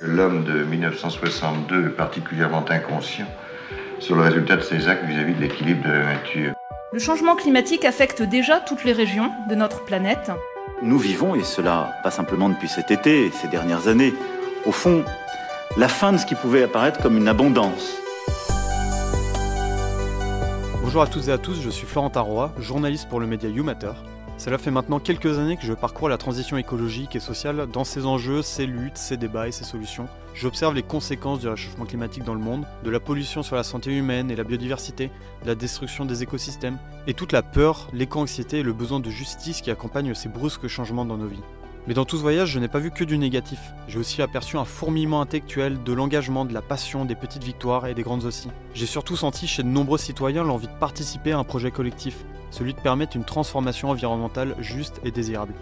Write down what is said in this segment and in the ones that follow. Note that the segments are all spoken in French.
L'homme de 1962 est particulièrement inconscient sur le résultat de ses actes vis-à-vis de l'équilibre de la nature. Le changement climatique affecte déjà toutes les régions de notre planète. Nous vivons, et cela pas simplement depuis cet été, ces dernières années, au fond, la fin de ce qui pouvait apparaître comme une abondance. Bonjour à toutes et à tous, je suis Florentin Roy, journaliste pour le média YouMatter. Cela fait maintenant quelques années que je parcours la transition écologique et sociale dans ses enjeux, ses luttes, ses débats et ses solutions. J'observe les conséquences du réchauffement climatique dans le monde, de la pollution sur la santé humaine et la biodiversité, de la destruction des écosystèmes, et toute la peur, l'éco-anxiété et le besoin de justice qui accompagnent ces brusques changements dans nos vies. Mais dans tout ce voyage, je n'ai pas vu que du négatif. J'ai aussi aperçu un fourmillement intellectuel, de l'engagement, de la passion, des petites victoires et des grandes aussi. J'ai surtout senti chez de nombreux citoyens l'envie de participer à un projet collectif, celui de permettre une transformation environnementale juste et désirable.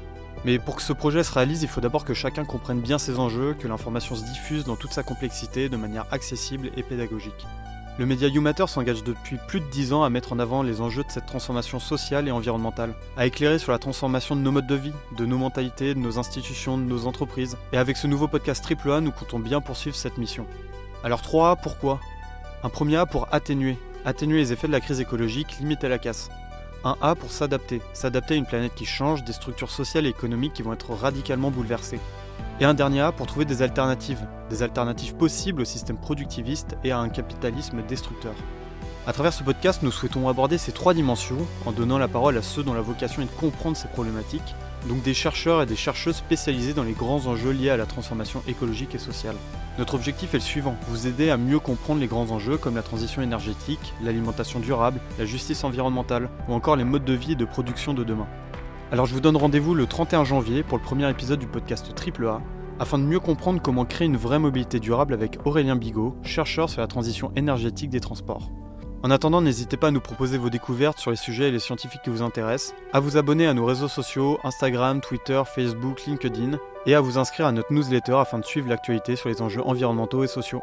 Mais pour que ce projet se réalise, il faut d'abord que chacun comprenne bien ses enjeux, que l'information se diffuse dans toute sa complexité de manière accessible et pédagogique. Le média YouMatter s'engage depuis plus de 10 ans à mettre en avant les enjeux de cette transformation sociale et environnementale, à éclairer sur la transformation de nos modes de vie, de nos mentalités, de nos institutions, de nos entreprises. Et avec ce nouveau podcast AAA, nous comptons bien poursuivre cette mission. Alors 3A, pourquoi? Un premier A pour atténuer, atténuer les effets de la crise écologique, limiter la casse. Un A pour s'adapter, s'adapter à une planète qui change, des structures sociales et économiques qui vont être radicalement bouleversées. Et un dernier A pour trouver des alternatives, des alternatives possibles au système productiviste et à un capitalisme destructeur. À travers ce podcast, nous souhaitons aborder ces trois dimensions en donnant la parole à ceux dont la vocation est de comprendre ces problématiques, donc des chercheurs et des chercheuses spécialisés dans les grands enjeux liés à la transformation écologique et sociale. Notre objectif est le suivant, vous aider à mieux comprendre les grands enjeux comme la transition énergétique, l'alimentation durable, la justice environnementale ou encore les modes de vie et de production de demain. Alors je vous donne rendez-vous le 31 janvier pour le premier épisode du podcast AAA, afin de mieux comprendre comment créer une vraie mobilité durable avec Aurélien Bigot, chercheur sur la transition énergétique des transports. En attendant, n'hésitez pas à nous proposer vos découvertes sur les sujets et les scientifiques qui vous intéressent, à vous abonner à nos réseaux sociaux Instagram, Twitter, Facebook, LinkedIn, et à vous inscrire à notre newsletter afin de suivre l'actualité sur les enjeux environnementaux et sociaux.